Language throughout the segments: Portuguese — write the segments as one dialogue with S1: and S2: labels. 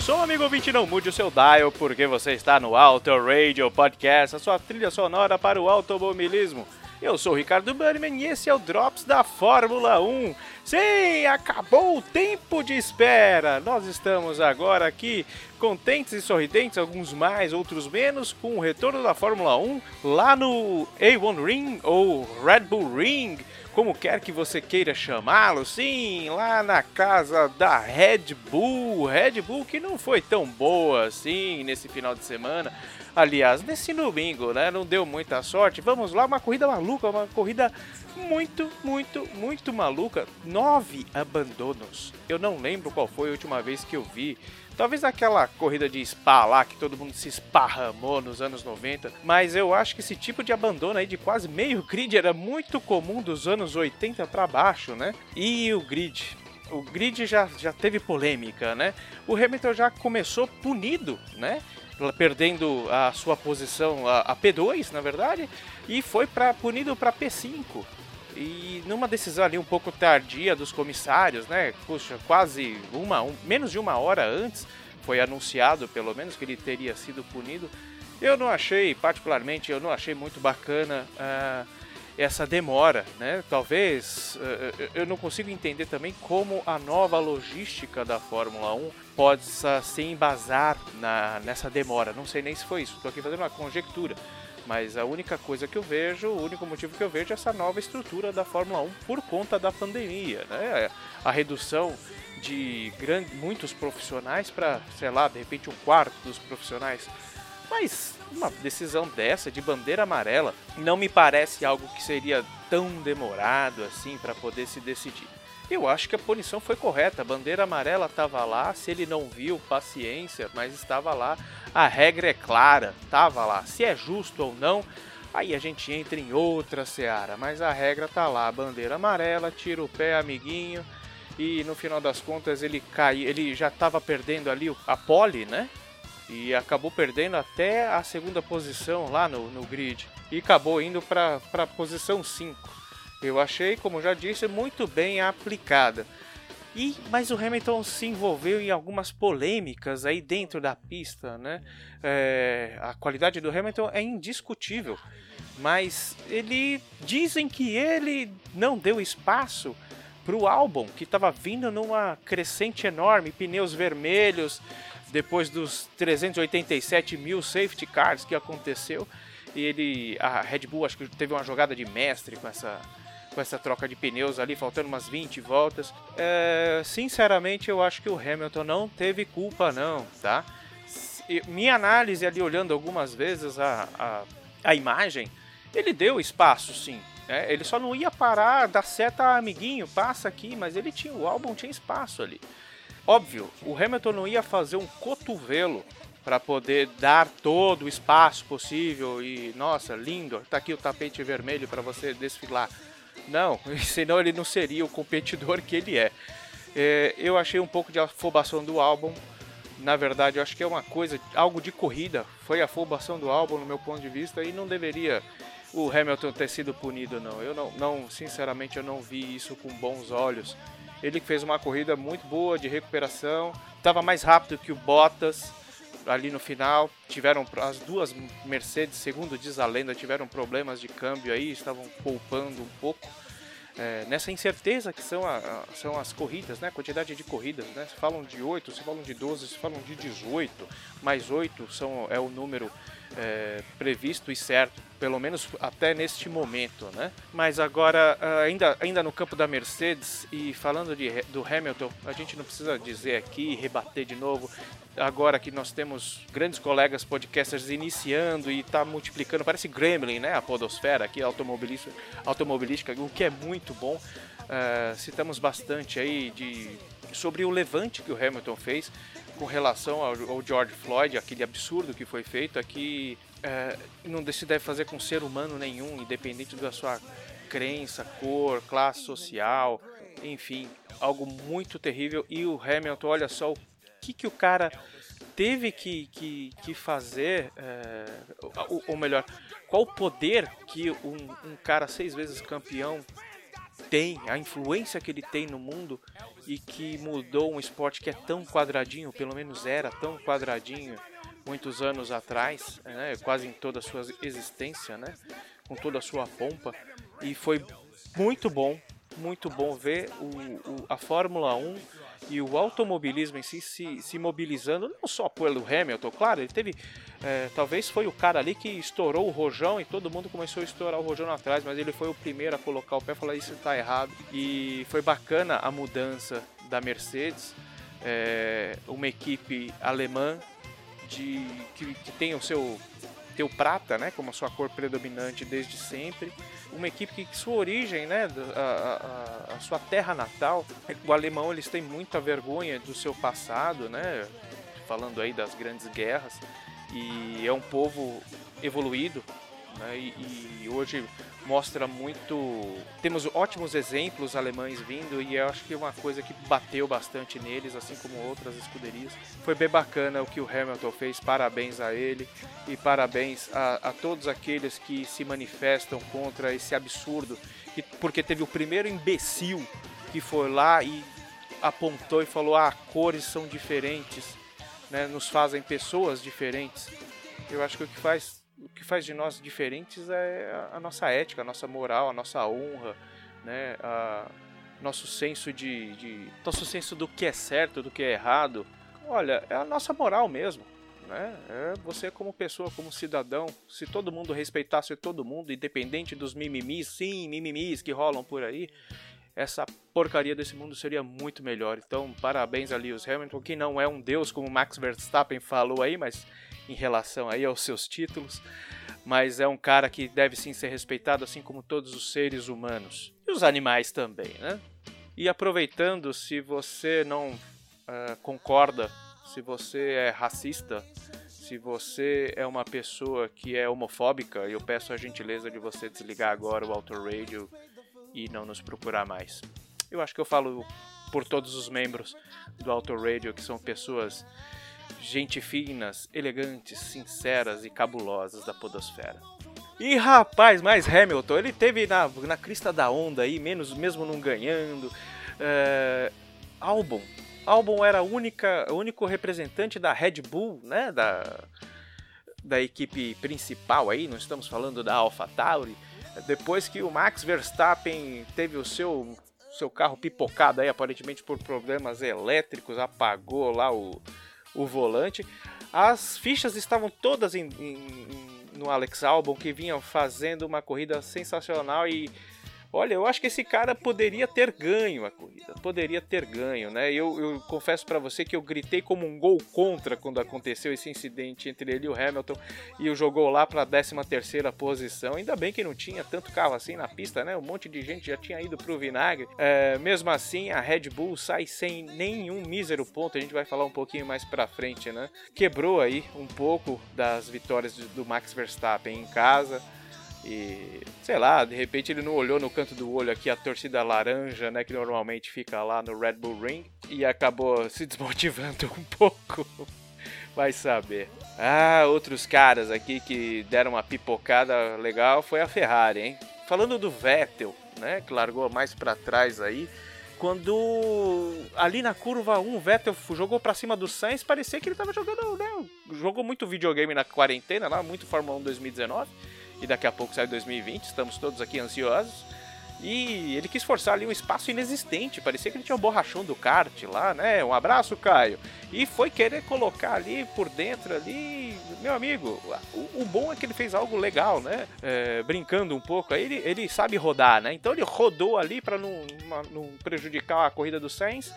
S1: Som, amigo ouvinte, não mude o seu dial, porque você está no Auto Radio Podcast, a sua trilha sonora para o automobilismo. Eu sou o Ricardo Bannerman e esse é o Drops da Fórmula 1. Sim, acabou o tempo de espera. Nós estamos agora aqui contentes e sorridentes, alguns mais, outros menos, com o retorno da Fórmula 1 lá no A1 Ring ou Red Bull Ring, como quer que você queira chamá-lo, sim, lá na casa da Red Bull, Red Bull que não foi tão boa assim nesse final de semana. Aliás, nesse domingo, né? Não deu muita sorte. Vamos lá, uma corrida maluca, uma corrida muito, muito, muito maluca. Nove abandonos. Eu não lembro qual foi a última vez que eu vi. Talvez aquela corrida de spa lá que todo mundo se esparramou nos anos 90, mas eu acho que esse tipo de abandono aí de quase meio grid era muito comum dos anos 80 para baixo, né? E o grid, o grid já, já teve polêmica, né? O Hamilton já começou punido, né? Perdendo a sua posição a, a P2, na verdade, e foi para punido para P5. E numa decisão ali um pouco tardia dos comissários, né? Puxa, quase uma, um, menos de uma hora antes foi anunciado, pelo menos, que ele teria sido punido. Eu não achei, particularmente, eu não achei muito bacana uh, essa demora, né? Talvez uh, eu não consigo entender também como a nova logística da Fórmula 1 possa se embasar na, nessa demora. Não sei nem se foi isso, estou aqui fazendo uma conjectura. Mas a única coisa que eu vejo, o único motivo que eu vejo é essa nova estrutura da Fórmula 1 por conta da pandemia, né? A redução de grande, muitos profissionais para, sei lá, de repente um quarto dos profissionais. Mas uma decisão dessa de bandeira amarela não me parece algo que seria tão demorado assim para poder se decidir. Eu acho que a punição foi correta. A bandeira amarela estava lá. Se ele não viu, paciência, mas estava lá. A regra é clara, estava lá. Se é justo ou não, aí a gente entra em outra seara. Mas a regra tá lá. Bandeira amarela, tira o pé, amiguinho. E no final das contas ele caiu. Ele já estava perdendo ali a pole, né? E acabou perdendo até a segunda posição lá no, no grid. E acabou indo para a posição 5. Eu achei, como já disse, muito bem aplicada. E, mas o Hamilton se envolveu em algumas polêmicas aí dentro da pista, né? É, a qualidade do Hamilton é indiscutível, mas ele dizem que ele não deu espaço para o álbum que estava vindo numa crescente enorme, pneus vermelhos depois dos 387 mil safety cars que aconteceu e ele a Red Bull acho que teve uma jogada de mestre com essa com essa troca de pneus ali, faltando umas 20 voltas. É, sinceramente, eu acho que o Hamilton não teve culpa, não, tá? Minha análise ali, olhando algumas vezes a, a, a imagem, ele deu espaço, sim. Né? Ele só não ia parar, dar seta, amiguinho, passa aqui, mas ele tinha, o álbum tinha espaço ali. Óbvio, o Hamilton não ia fazer um cotovelo para poder dar todo o espaço possível e nossa, lindo, tá aqui o tapete vermelho para você desfilar. Não, senão ele não seria o competidor que ele é. é. Eu achei um pouco de afobação do álbum. Na verdade, eu acho que é uma coisa, algo de corrida. Foi a afobação do álbum, no meu ponto de vista, e não deveria o Hamilton ter sido punido, não. Eu não, não sinceramente, eu não vi isso com bons olhos. Ele fez uma corrida muito boa de recuperação, estava mais rápido que o Bottas, ali no final. Tiveram as duas Mercedes, segundo diz a lenda, tiveram problemas de câmbio aí, estavam poupando um pouco. É, nessa incerteza que são, a, são as corridas, né? A quantidade de corridas, né? Se falam de 8, se falam de 12, se falam de 18, mais 8 são, é o número é, previsto e certo, pelo menos até neste momento, né? Mas agora, ah, ainda, ainda no campo da Mercedes e falando de, do Hamilton, a gente não precisa dizer aqui, rebater de novo, agora que nós temos grandes colegas podcasters iniciando e está multiplicando, parece Gremlin, né? A podosfera aqui, automobilística, automobilística o que é muito bom. Ah, citamos bastante aí de, sobre o levante que o Hamilton fez com relação ao, ao George Floyd, aquele absurdo que foi feito aqui, é, não se deve fazer com ser humano nenhum, independente da sua crença, cor, classe social, enfim, algo muito terrível. E o Hamilton, olha só o que, que o cara teve que, que, que fazer, é, ou, ou melhor, qual o poder que um, um cara seis vezes campeão tem, a influência que ele tem no mundo e que mudou um esporte que é tão quadradinho, pelo menos era tão quadradinho muitos anos atrás, né, quase em toda a sua existência, né, com toda a sua pompa, e foi muito bom, muito bom ver o, o- a Fórmula 1 e o automobilismo em si se, se mobilizando, não só pelo Hamilton, claro, ele teve, é, talvez foi o cara ali que estourou o rojão e todo mundo começou a estourar o rojão atrás, mas ele foi o primeiro a colocar o pé e falar isso está errado, e foi bacana a mudança da Mercedes, é, uma equipe alemã de que, que tem o seu teu prata, né, como a sua cor predominante desde sempre, uma equipe que sua origem, né, a- a- a sua terra natal, o alemão eles têm muita vergonha do seu passado, né, falando aí das grandes guerras, e é um povo evoluído, né, e, e hoje mostra muito, temos ótimos exemplos alemães vindo e eu acho que uma coisa que bateu bastante neles, assim como outras escuderias, foi bem bacana o que o Hamilton fez, parabéns a ele e parabéns a, a todos aqueles que se manifestam contra esse absurdo, que- porque teve o primeiro imbecil que foi lá e apontou e falou: ah, cores são diferentes, né, nos fazem pessoas diferentes. Eu acho que o que faz, que faz de nós diferentes é a, nossa ética, a nossa moral, a nossa honra, né, a, nosso senso de, de, nosso senso do que é certo, do que é errado. Olha, é a nossa moral mesmo. Né? É você como pessoa, como cidadão, se todo mundo respeitasse todo mundo, independente dos mimimis, sim, mimimis que rolam por aí, essa porcaria desse mundo seria muito melhor. Então, parabéns a Lewis Hamilton, que não é um deus como Max Verstappen falou aí, mas em relação aí aos seus títulos, mas é um cara que deve sim ser respeitado, assim como todos os seres humanos e os animais também, né? E aproveitando, se você não ah, concorda, se você é racista, se você é uma pessoa que é homofóbica, eu peço a gentileza de você desligar agora o Auto Radio e não nos procurar mais. Eu acho que eu falo por todos os membros do Auto Radio, que são pessoas gente finas, elegantes, sinceras e cabulosas da podosfera. E rapaz, mais Hamilton, ele teve na, na crista da onda aí, menos mesmo não ganhando. É, Albon. Albon era o único representante da Red Bull, né? Da, da equipe principal aí, não estamos falando da AlphaTauri. Depois que o Max Verstappen teve o seu, seu carro pipocado aí, aparentemente por problemas elétricos, apagou lá o, o volante. As fichas estavam todas em, em- no Alex Albon, que vinha fazendo uma corrida sensacional e olha, eu acho que esse cara poderia ter ganho a corrida, poderia ter ganho, né? Eu, eu confesso pra você que eu gritei como um gol contra quando aconteceu esse incidente entre ele e o Hamilton e o jogou lá pra 13 terceira posição. Ainda bem que não tinha tanto carro assim na pista, né? Um monte de gente já tinha ido pro vinagre. É, mesmo assim, a Red Bull sai sem nenhum mísero ponto. A gente vai falar um pouquinho mais pra frente, né? Quebrou aí um pouco das vitórias do Max Verstappen em casa. E, sei lá, de repente ele não olhou no canto do olho aqui a torcida laranja, né, que normalmente fica lá no Red Bull Ring, e acabou se desmotivando um pouco. Vai saber. Ah, outros caras aqui que deram uma pipocada legal foi a Ferrari, hein? Falando do Vettel, né, que largou mais pra trás aí, quando ali na curva 1 o Vettel jogou pra cima do Sainz, parecia que ele tava jogando, né? Jogou muito videogame na quarentena lá, muito Fórmula 1 2019. E daqui a pouco sai 2020, estamos todos aqui ansiosos. E ele quis forçar ali um espaço inexistente, parecia que ele tinha um borrachão do kart lá, né? Um abraço, Caio. E foi querer colocar ali por dentro ali, meu amigo, o, o bom é que ele fez algo legal, né? É, brincando um pouco, aí ele, ele sabe rodar, né? Então ele rodou ali para não, não prejudicar a corrida do Sainz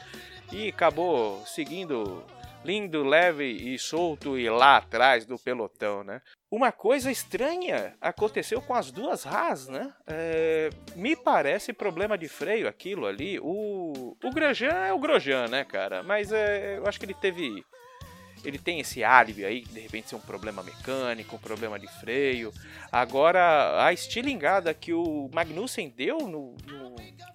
S1: e acabou seguindo lindo, leve e solto e lá atrás do pelotão, né? Uma coisa estranha aconteceu com as duas Haas, né? É, me parece problema de freio aquilo ali. O, o Grosjean é o Grosjean, né, cara? Mas é, eu acho que ele teve. Ele tem esse álibi aí, de repente ser um problema mecânico, um problema de freio. Agora, a estilingada que o Magnussen deu no, no-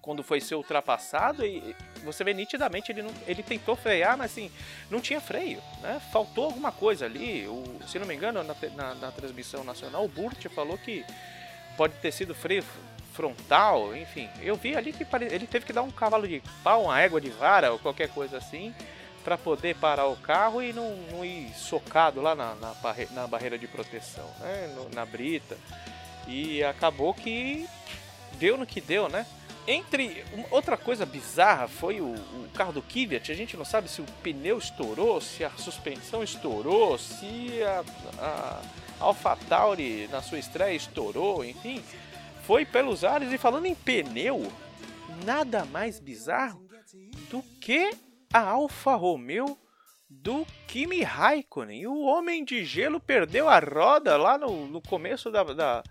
S1: quando foi ser ultrapassado, e você vê nitidamente ele, não, ele tentou frear, mas assim, não tinha freio, né? Faltou alguma coisa ali. O, se não me engano, na, na- na transmissão nacional, o Burt falou que pode ter sido freio frontal, enfim. Eu vi ali que ele teve que dar um cavalo de pau, uma égua de vara ou qualquer coisa assim, para poder parar o carro e não, não ir socado lá na, na, na barreira de proteção, né? No- na brita. E acabou que deu no que deu, né? Entre outra coisa bizarra foi o, o carro do Kvyat. A gente não sabe se o pneu estourou, se a suspensão estourou, se a, a AlphaTauri na sua estreia estourou, enfim, foi pelos ares. E falando em pneu, nada mais bizarro do que a Alfa Romeo do Kimi Raikkonen. O homem de gelo perdeu a roda lá no, no começo da, da,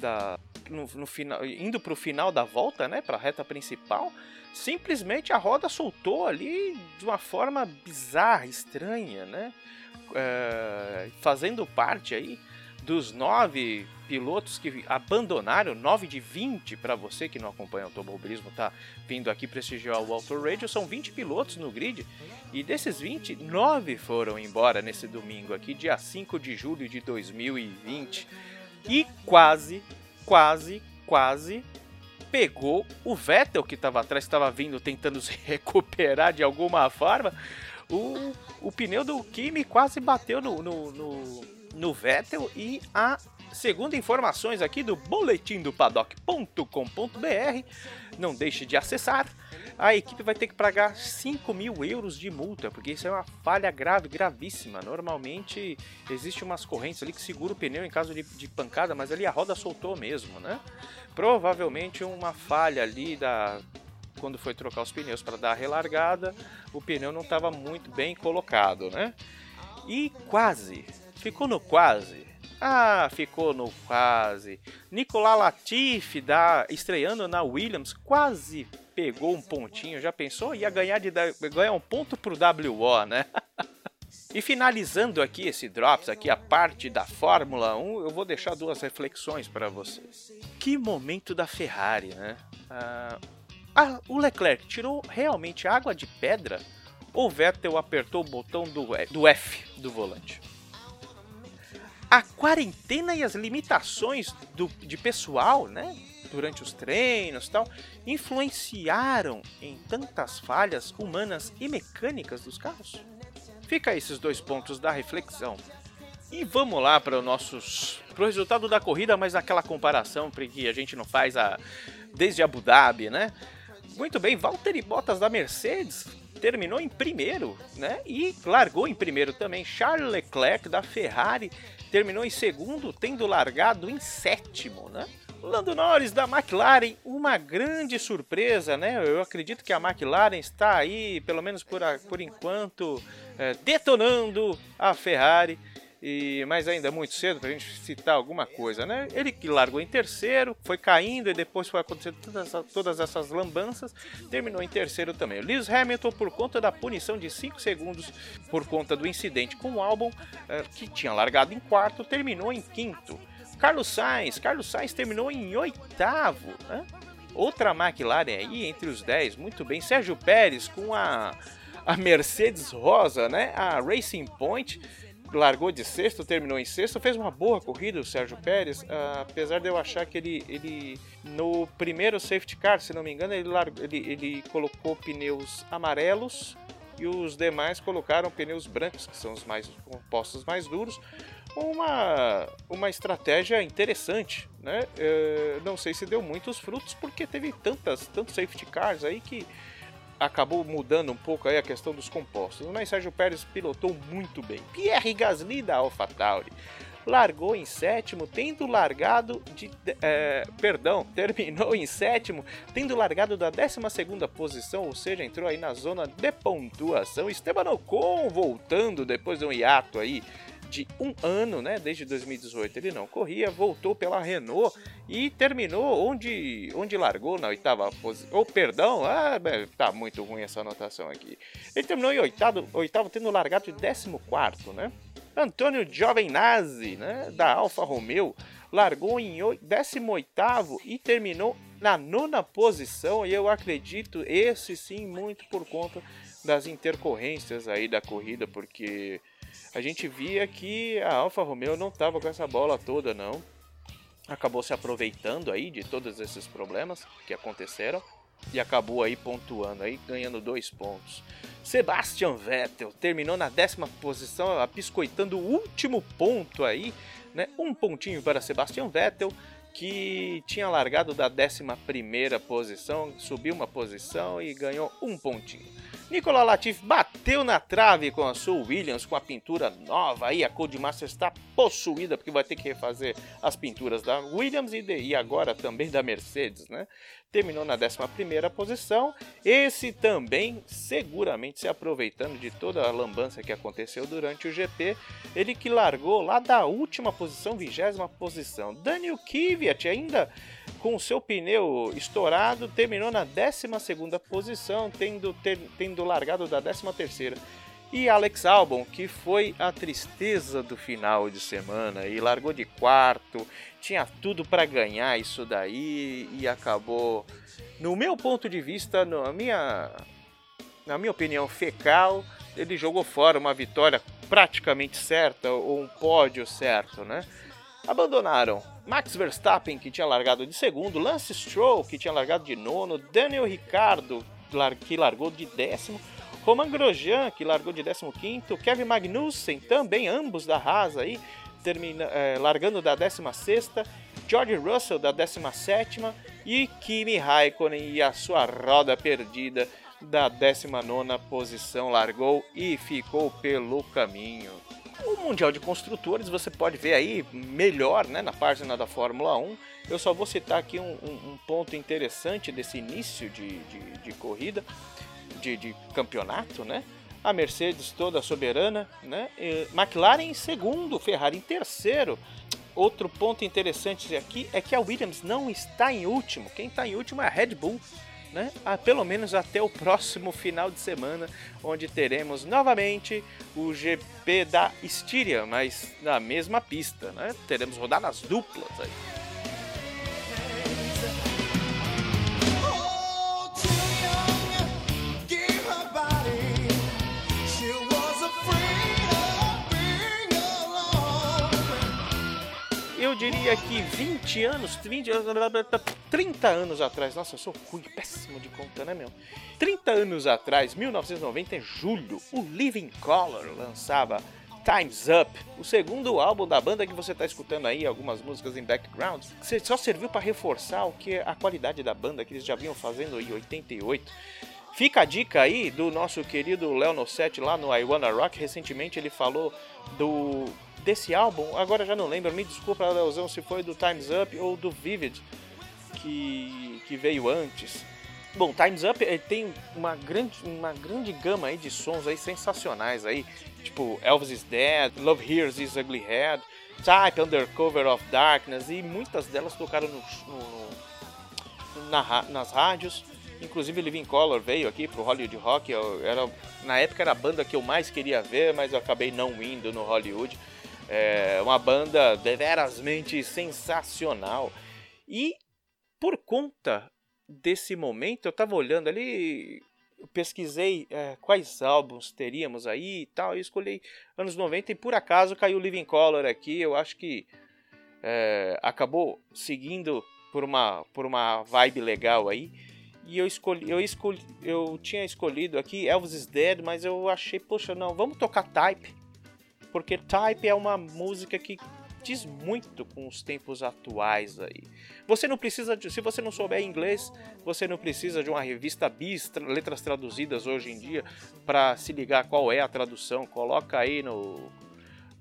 S1: da- no, no final, indo para o final da volta, né, para a reta principal. Simplesmente a roda soltou ali de uma forma bizarra, estranha, né? É, fazendo parte aí dos nove pilotos que abandonaram, 9 de 20 para você que não acompanha o automobilismo, tá vindo aqui prestigiar o Auto Radio, são 20 pilotos no grid e desses 20, 9 foram embora nesse domingo aqui, dia 5 de julho de 2020 e quase, quase, quase pegou o Vettel que estava atrás, estava vindo tentando se recuperar de alguma forma. O, o pneu do Kimi quase bateu no, no, no, no Vettel e a segundo informações aqui do boletim do paddock.com.br, não deixe de acessar. A equipe vai ter que pagar 5 mil euros de multa, porque isso é uma falha grave, gravíssima. Normalmente existe umas correntes ali que segura o pneu em caso de, de pancada, mas ali a roda soltou mesmo, né? Provavelmente uma falha ali da quando foi trocar os pneus para dar a relargada, o pneu não estava muito bem colocado, né? E quase, ficou no quase. Ah, ficou no quase. Nicolas Latifi da, estreando na Williams quase pegou um pontinho. Já pensou? Ia ganhar, de, ganhar um ponto pro WO, né? E finalizando aqui esse Drops, aqui a parte da Fórmula 1, eu vou deixar duas reflexões para vocês. Que momento da Ferrari, né? Ah, ah, o Leclerc tirou realmente água de pedra ou Vettel apertou o botão do, do F do volante? A quarentena e as limitações do, de pessoal, né? Durante os treinos tal, influenciaram em tantas falhas humanas e mecânicas dos carros? Fica esses dois pontos da reflexão. E vamos lá para o nossos pro resultado da corrida, mas aquela comparação porque a gente não faz a desde Abu Dhabi, né? Muito bem, Valtteri Bottas da Mercedes terminou em primeiro, né? E largou em primeiro também. Charles Leclerc da Ferrari terminou em segundo, tendo largado em sétimo, né? Lando Norris da McLaren, uma grande surpresa, né? Eu acredito que a McLaren está aí, pelo menos por, a- por enquanto, eh, detonando a Ferrari. E, mas ainda é muito cedo para a gente citar alguma coisa, né? Ele que largou em terceiro, foi caindo e depois foi acontecendo todas, todas essas lambanças, terminou em terceiro também. Lewis Hamilton, por conta da punição de 5 segundos por conta do incidente com o álbum, eh, que tinha largado em quarto, terminou em quinto. Carlos Sainz, Carlos Sainz terminou em oitavo, né? Outra McLaren aí entre os 10, muito bem. Sérgio Pérez com a, a Mercedes Rosa, né? A Racing Point largou de sexto, terminou em sexto, fez uma boa corrida o Sérgio Pérez, ah, apesar de eu achar que ele, ele no primeiro safety car, se não me engano, ele, largou, ele, ele colocou pneus amarelos e os demais colocaram pneus brancos, que são os mais compostos mais duros. Uma, uma estratégia interessante, né? Eh, não sei se deu muitos frutos, porque teve tantas, tantos safety cars aí que acabou mudando um pouco aí a questão dos compostos. Mas Sérgio Pérez pilotou muito bem. Pierre Gasly da AlphaTauri largou em sétimo, tendo largado de. É, perdão, terminou em sétimo, tendo largado da 12 posição, ou seja, entrou aí na zona de pontuação. Esteban Ocon voltando depois de um hiato aí de um ano, né? Desde 2018 ele não corria, voltou pela Renault e terminou onde, onde largou na oitava posição. Oh, perdão, ah, tá muito ruim essa anotação aqui. Ele terminou em oitavo, oitavo tendo largado de 14, né? Antônio Giovinazzi, né? Da Alfa Romeo, largou em 18 e terminou na nona posição. E eu acredito, esse sim, muito por conta das intercorrências aí da corrida, porque a gente via que a Alfa Romeo não estava com essa bola toda, não. Acabou se aproveitando aí de todos esses problemas que aconteceram e acabou aí pontuando aí, ganhando dois pontos. Sebastian Vettel terminou na décima posição, apiscoitando o último ponto aí, né? Um pontinho para Sebastian Vettel, que tinha largado da décima primeira posição, subiu uma posição e ganhou um pontinho. Nicolas Latifi bateu na trave com a sua Williams com a pintura nova. Aí a Codemaster está possuída porque vai ter que refazer as pinturas da Williams e, de, e agora também da Mercedes, né? Terminou na 11 posição. Esse também, seguramente se aproveitando de toda a lambança que aconteceu durante o GP. Ele que largou lá da última posição, vigésima posição. Daniel Kvyat ainda com seu pneu estourado, terminou na 12 posição, tendo, ter, tendo largado da 13. E Alex Albon, que foi a tristeza do final de semana e largou de quarto, tinha tudo para ganhar isso daí e acabou, no meu ponto de vista, na minha, na minha opinião fecal, ele jogou fora uma vitória praticamente certa ou um pódio certo, né? Abandonaram Max Verstappen, que tinha largado de segundo, Lance Stroll, que tinha largado de nono, Daniel Ricciardo, que largou de décimo, Roman Grosjean, que largou de décimo quinto, Kevin Magnussen, também ambos da Haas aí, termina, é, largando da décima sexta, George Russell da décima sétima e Kimi Raikkonen e a sua roda perdida da 19 posição largou e ficou pelo caminho. O Mundial de Construtores você pode ver aí melhor né, na página da Fórmula 1. Eu só vou citar aqui um, um, um ponto interessante desse início de, de, de corrida, de, de, campeonato, né? A Mercedes toda soberana, né? E McLaren em segundo, Ferrari em terceiro. Outro ponto interessante aqui é que a Williams não está em último. Quem está em último é a Red Bull né? Ah, pelo menos até o próximo final de semana, onde teremos novamente o GP da Estíria, mas na mesma pista, né? Teremos rodadas duplas aí. Diria que 20 anos, 20, 30 anos atrás, nossa, eu sou ruim, péssimo de conta, né, meu? 30 anos atrás, 1990, em julho, o Living Color lançava Time's Up, o segundo álbum da banda que você está escutando aí, algumas músicas em background, só serviu para reforçar o que a qualidade da banda que eles já vinham fazendo em 88. Fica a dica aí do nosso querido Léo Nossetti lá no I Wanna Rock. Recentemente ele falou do desse álbum, agora já não lembro, me desculpa, Leozão, se foi do Time's Up ou do Vivid, que, que veio antes. Bom, Time's Up tem uma grande, uma grande gama aí de sons aí sensacionais aí, tipo Elvis is Dead, Love Hears Is Ugly Head, Type, Undercover of Darkness e muitas delas tocaram no, no, na, nas rádios. Inclusive Living Color veio aqui pro Hollywood Rock, eu, era, na época era a banda que eu mais queria ver, mas eu acabei não indo no Hollywood. É uma banda deverasmente sensacional. E por conta desse momento, eu tava olhando ali pesquisei é, quais álbuns teríamos aí e tal. Eu escolhi anos 90 e por acaso caiu Living Color aqui. Eu acho que é, acabou seguindo por uma, por uma vibe legal aí. E eu escolhi, eu escolhi, eu tinha escolhido aqui Elvis is Dead, mas eu achei, poxa, não, vamos tocar Type, porque Type é uma música que diz muito com os tempos atuais aí. Você não precisa de, se você não souber inglês, você não precisa de uma revista bis, letras traduzidas hoje em dia para se ligar qual é a tradução. Coloca aí no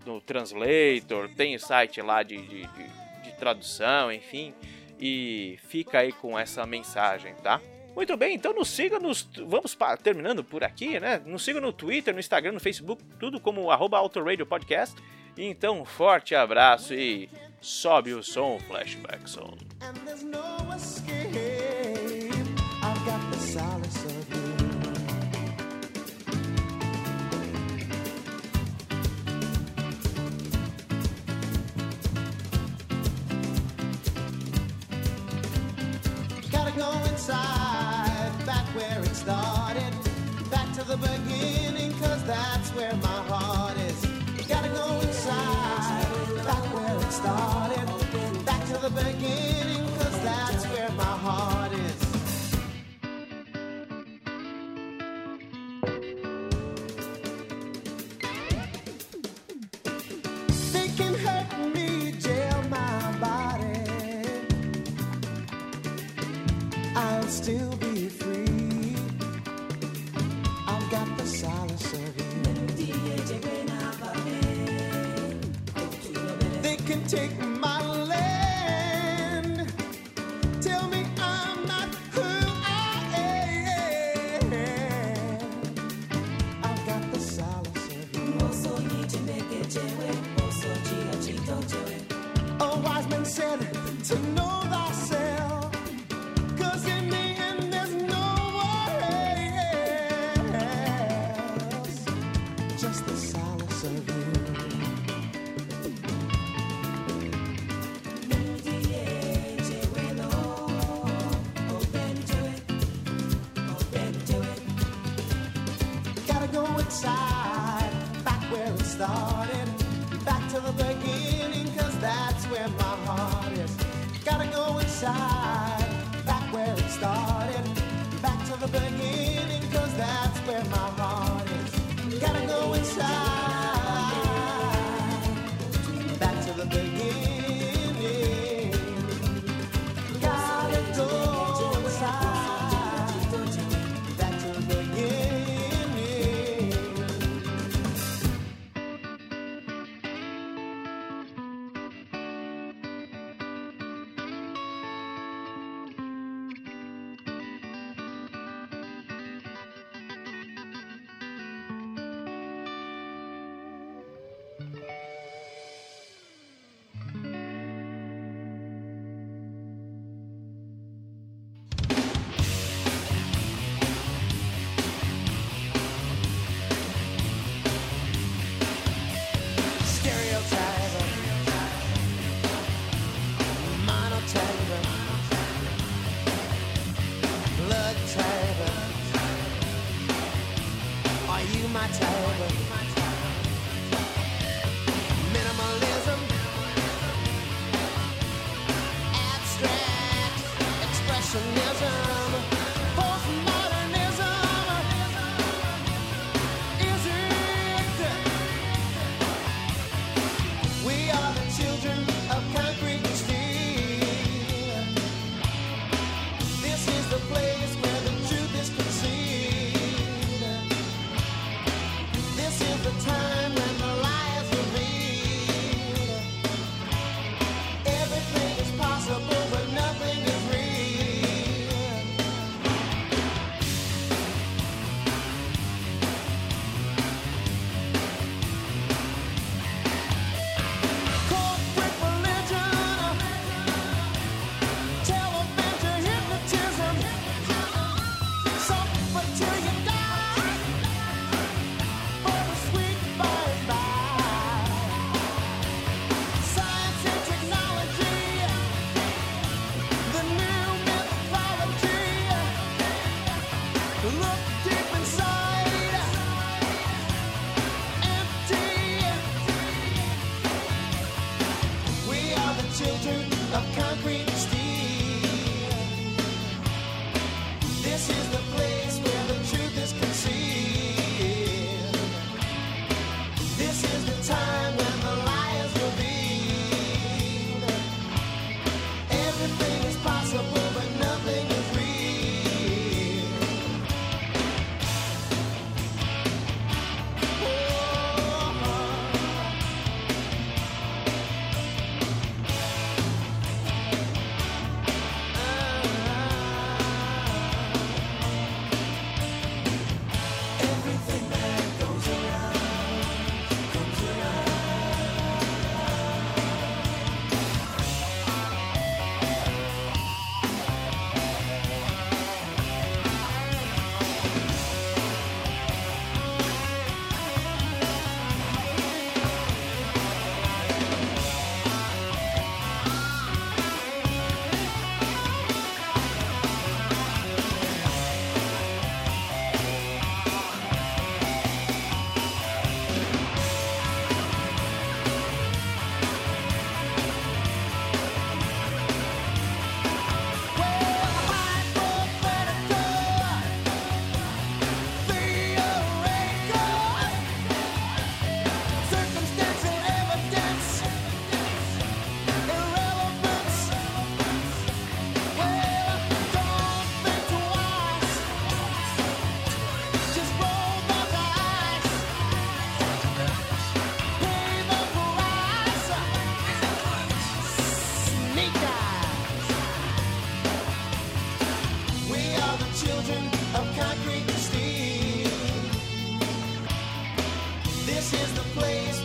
S1: no Translator, tem site lá de, de, de, de tradução, enfim, e fica aí com essa mensagem, tá? Muito bem, então nos siga nos. Vamos terminando por aqui, né? Nos siga no Twitter, no Instagram, no Facebook, tudo como arroba Podcast. Então, forte abraço e sobe o som, Flashback Song.
S2: Gotta go inside, the beginning, cause that's where my heart is. Gotta go inside, back where it started. Back to the beginning, cause that's where my heart is. They started. This is the place.